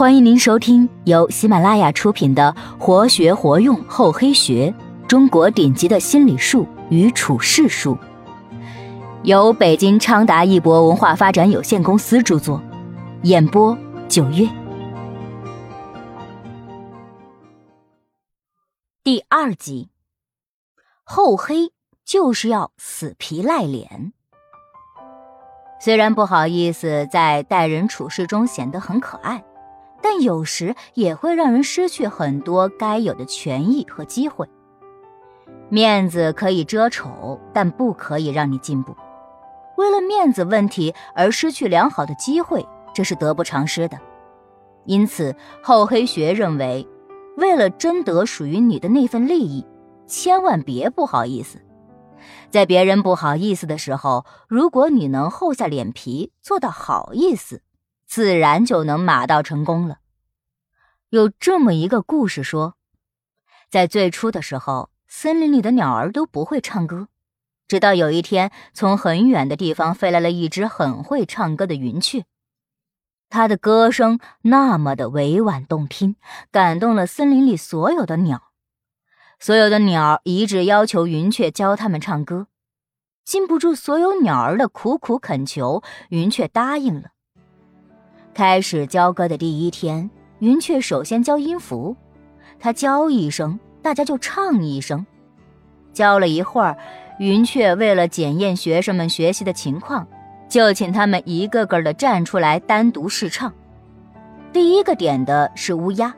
欢迎您收听由喜马拉雅出品的《活学活用厚黑学：中国顶级的心理术与处世术》，由北京昌达一博文化发展有限公司著作，演播九月。第二集，厚黑就是要死皮赖脸。虽然不好意思在待人处事中显得很可爱。但有时也会让人失去很多该有的权益和机会。面子可以遮丑，但不可以让你进步。为了面子问题而失去良好的机会，这是得不偿失的。因此，厚黑学认为，为了争得属于你的那份利益，千万别不好意思。在别人不好意思的时候，如果你能厚下脸皮做到好意思。自然就能马到成功了。有这么一个故事说，在最初的时候，森林里的鸟儿都不会唱歌，直到有一天，从很远的地方飞来了一只很会唱歌的云雀，它的歌声那么的委婉动听，感动了森林里所有的鸟。所有的鸟一致要求云雀教它们唱歌，禁不住所有鸟儿的苦苦恳求，云雀答应了。开始教歌的第一天，云雀首先教音符，它教一声，大家就唱一声。教了一会儿，云雀为了检验学生们学习的情况，就请他们一个个的站出来单独试唱。第一个点的是乌鸦，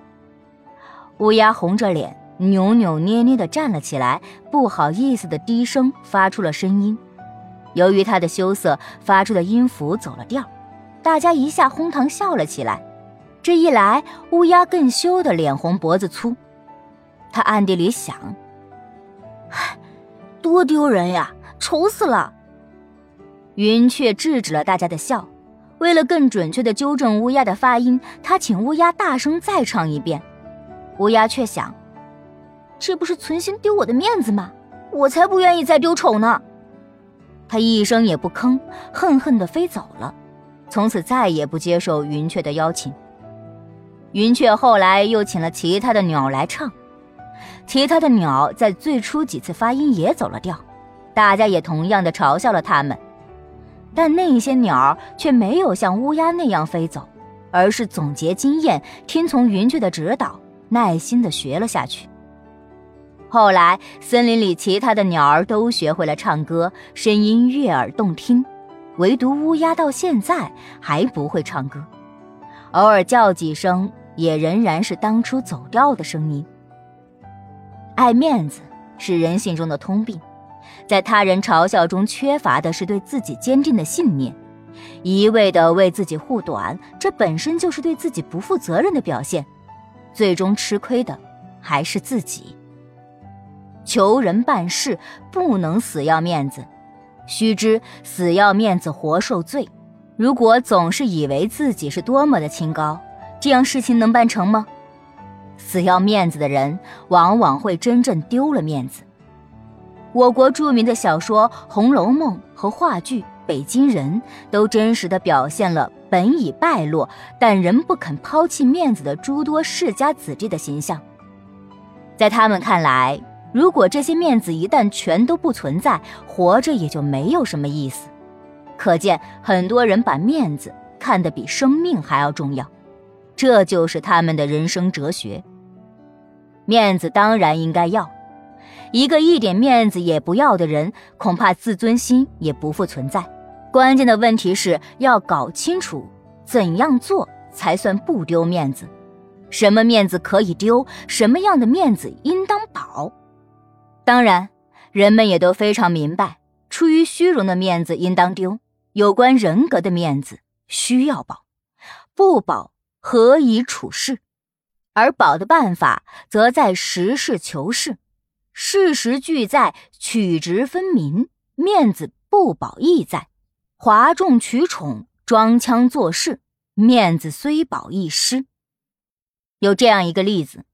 乌鸦红着脸，扭扭捏捏的站了起来，不好意思的低声发出了声音。由于他的羞涩，发出的音符走了调。大家一下哄堂笑了起来，这一来，乌鸦更羞得脸红脖子粗。他暗地里想：“唉，多丢人呀，丑死了。”云雀制止了大家的笑，为了更准确的纠正乌鸦的发音，他请乌鸦大声再唱一遍。乌鸦却想：“这不是存心丢我的面子吗？我才不愿意再丢丑呢。”他一声也不吭，恨恨地飞走了。从此再也不接受云雀的邀请。云雀后来又请了其他的鸟来唱，其他的鸟在最初几次发音也走了调，大家也同样的嘲笑了他们。但那些鸟却没有像乌鸦那样飞走，而是总结经验，听从云雀的指导，耐心的学了下去。后来，森林里其他的鸟儿都学会了唱歌，声音悦耳动听。唯独乌鸦到现在还不会唱歌，偶尔叫几声，也仍然是当初走调的声音。爱面子是人性中的通病，在他人嘲笑中缺乏的是对自己坚定的信念，一味的为自己护短，这本身就是对自己不负责任的表现，最终吃亏的还是自己。求人办事不能死要面子。须知死要面子活受罪，如果总是以为自己是多么的清高，这样事情能办成吗？死要面子的人，往往会真正丢了面子。我国著名的小说《红楼梦》和话剧《北京人》都真实的表现了本已败落，但仍不肯抛弃面子的诸多世家子弟的形象。在他们看来，如果这些面子一旦全都不存在，活着也就没有什么意思。可见很多人把面子看得比生命还要重要，这就是他们的人生哲学。面子当然应该要，一个一点面子也不要的人，恐怕自尊心也不复存在。关键的问题是要搞清楚怎样做才算不丢面子，什么面子可以丢，什么样的面子应当保。当然，人们也都非常明白，出于虚荣的面子应当丢，有关人格的面子需要保，不保何以处事？而保的办法，则在实事求是，事实俱在，取直分明，面子不保亦在，哗众取宠，装腔作势，面子虽保亦失。有这样一个例子，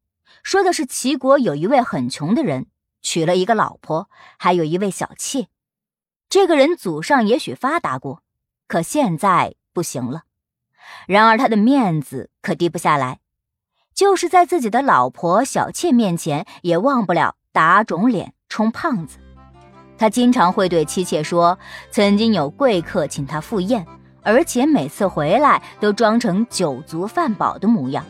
说的是齐国有一位很穷的人。娶了一个老婆，还有一位小妾。这个人祖上也许发达过，可现在不行了。然而他的面子可低不下来，就是在自己的老婆小妾面前，也忘不了打肿脸充胖子。他经常会对妻妾说，曾经有贵客请他赴宴，而且每次回来都装成酒足饭饱的模样。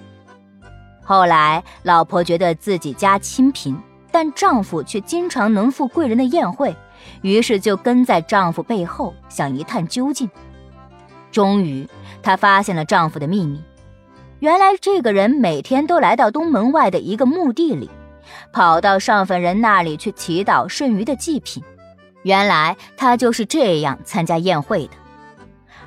后来，老婆觉得自己家清贫，但丈夫却经常能赴贵人的宴会，于是就跟在丈夫背后想一探究竟。终于，她发现了丈夫的秘密。原来，这个人每天都来到东门外的一个墓地里，跑到上坟人那里去祈祷剩余的祭品。原来，他就是这样参加宴会的。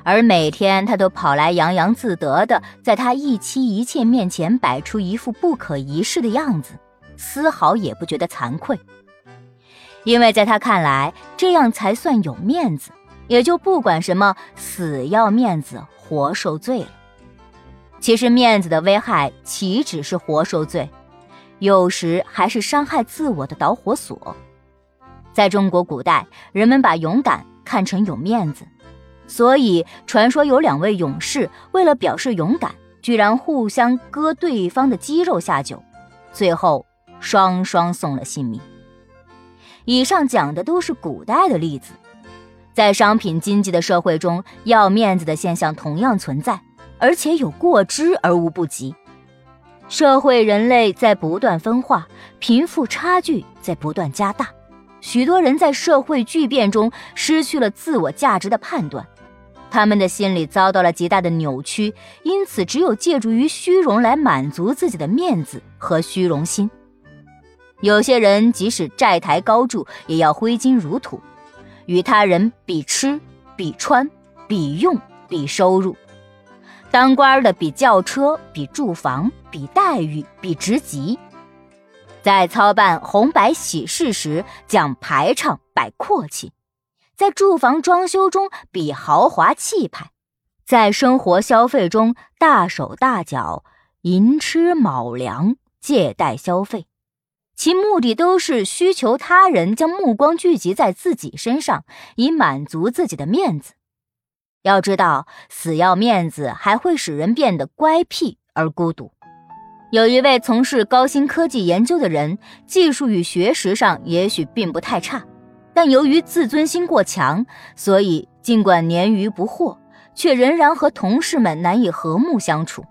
而每天，他都跑来洋洋自得的，在他一妻一妾面前摆出一副不可一世的样子，丝毫也不觉得惭愧。因为在他看来，这样才算有面子，也就不管什么死要面子活受罪了。其实，面子的危害岂止是活受罪，有时还是伤害自我的导火索。在中国古代，人们把勇敢看成有面子。所以，传说有两位勇士为了表示勇敢，居然互相割对方的肌肉下酒，最后双双送了性命。以上讲的都是古代的例子，在商品经济的社会中，要面子的现象同样存在，而且有过之而无不及。社会人类在不断分化，贫富差距在不断加大，许多人在社会巨变中失去了自我价值的判断。他们的心理遭到了极大的扭曲，因此只有借助于虚荣来满足自己的面子和虚荣心。有些人即使债台高筑，也要挥金如土，与他人比吃、比穿、比用、比收入；当官的比轿车、比住房、比待遇、比职级；在操办红白喜事时讲排场、摆阔气。在住房装修中比豪华气派，在生活消费中大手大脚，寅吃卯粮，借贷消费，其目的都是需求他人将目光聚集在自己身上，以满足自己的面子。要知道，死要面子还会使人变得乖僻而孤独。有一位从事高新科技研究的人，技术与学识上也许并不太差。但由于自尊心过强，所以尽管年逾不惑，却仍然和同事们难以和睦相处。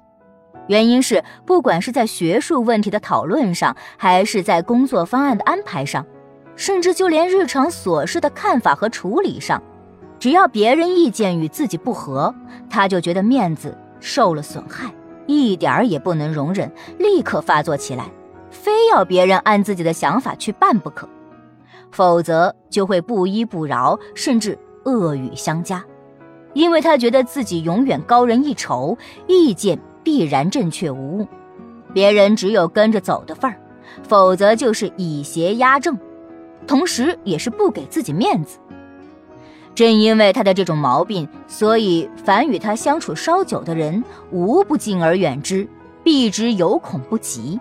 原因是，不管是在学术问题的讨论上，还是在工作方案的安排上，甚至就连日常琐事的看法和处理上，只要别人意见与自己不合，他就觉得面子受了损害，一点儿也不能容忍，立刻发作起来，非要别人按自己的想法去办不可。否则就会不依不饶，甚至恶语相加，因为他觉得自己永远高人一筹，意见必然正确无误，别人只有跟着走的份儿，否则就是以邪压正，同时也是不给自己面子。正因为他的这种毛病，所以凡与他相处稍久的人，无不敬而远之，避之有恐不及。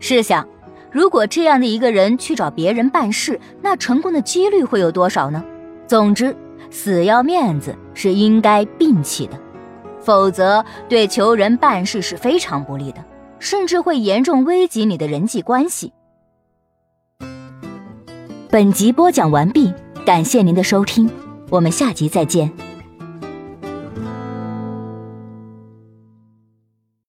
试想。如果这样的一个人去找别人办事，那成功的几率会有多少呢？总之，死要面子是应该摒弃的，否则对求人办事是非常不利的，甚至会严重危及你的人际关系。本集播讲完毕，感谢您的收听，我们下集再见。